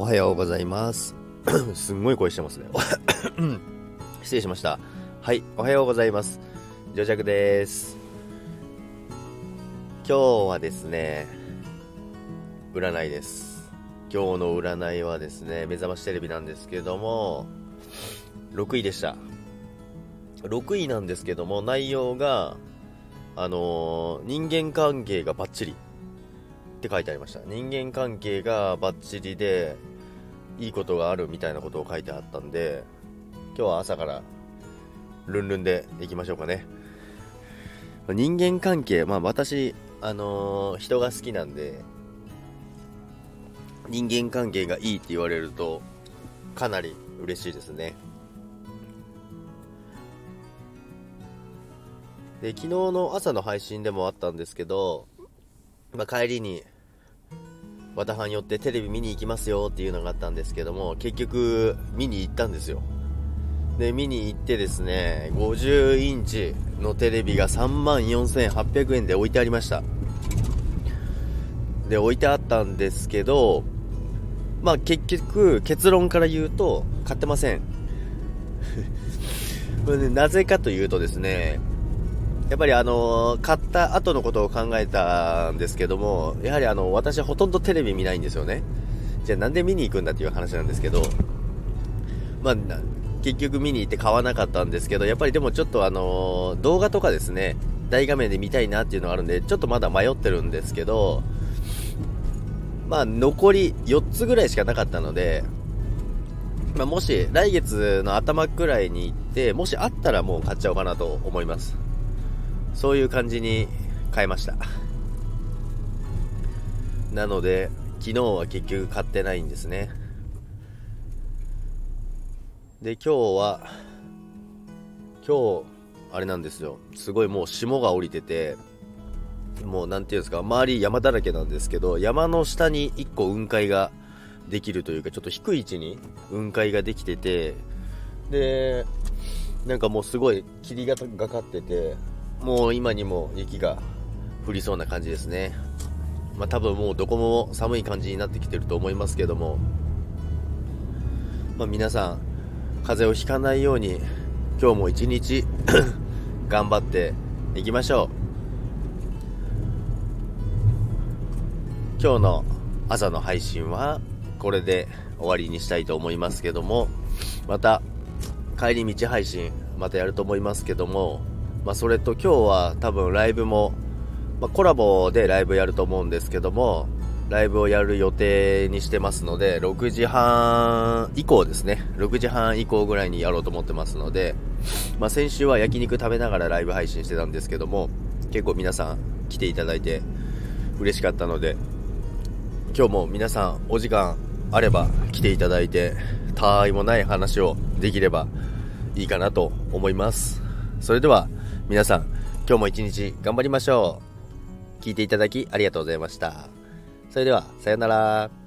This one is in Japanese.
はようございます。すんごい声してますね。失礼しました。はい、おはようございます。ジョジャクです。今日はですね、占いです。今日の占いはですね、目覚ましテレビなんですけども、6位でした。6位なんですけども、内容が、あのー人間関係がバッチリって書いてありました。人間関係がバッチリで、いいことがあるみたいなことを書いてあったんで、今日は朝からルンルンでいきましょうかね。人間関係、まあ私、あのー人が好きなんで、人間関係がいいって言われると、かなり嬉しいですね。で、昨日の朝の配信でもあったんですけど、まあ、帰りに、和田藩寄ってテレビ見に行きますよっていうのがあったんですけども、結局、見に行ったんですよ。で、見に行ってですね、50インチのテレビが3万4800円で置いてありました。で、置いてあったんですけど、まあ結局、結論から言うと、買ってません。これね、なぜかというとですね、やっぱりあの買った後のことを考えたんですけども、やはりあの、私はほとんどテレビ見ないんですよね。じゃあなんで見に行くんだっていう話なんですけど、まあ、結局見に行って買わなかったんですけど、やっぱりでもちょっとあの動画とかですね、大画面で見たいなっていうのがあるんで、ちょっとまだ迷ってるんですけど、まあ、残り4つぐらいしかなかったので、まあ、もし来月の頭くらいに行って、もしあったらもう買っちゃおうかなと思います。そういう感じに変えました。なので、昨日は結局買ってないんですね。で、今日は、今日、あれなんですよ。すごいもう霜が降りてて、もうなんていうんですか、周り山だらけなんですけど、山の下に1個雲海ができるというか、ちょっと低い位置に雲海ができてて、で、なんかもうすごい霧ががかってて、もう今にも雪が降りそうな感じですね。まあ多分もうどこも寒い感じになってきてると思いますけども、まあ皆さん、風邪をひかないように、今日も一日 頑張っていきましょう。今日の朝の配信はこれで終わりにしたいと思いますけども、また帰り道配信またやると思いますけども、まあ、それと今日は多分ライブも、まあ、コラボでライブやると思うんですけども、ライブをやる予定にしてますので、6時半以降ですね。6時半以降ぐらいにやろうと思ってますので、まあ、先週は焼肉食べながらライブ配信してたんですけども、結構皆さん来ていただいて嬉しかったので、今日も皆さんお時間あれば来ていただいて、たわいもない話をできればいいかなと思います。それでは皆さん、今日も一日頑張りましょう。聞いていただきありがとうございました。それでは、さようなら。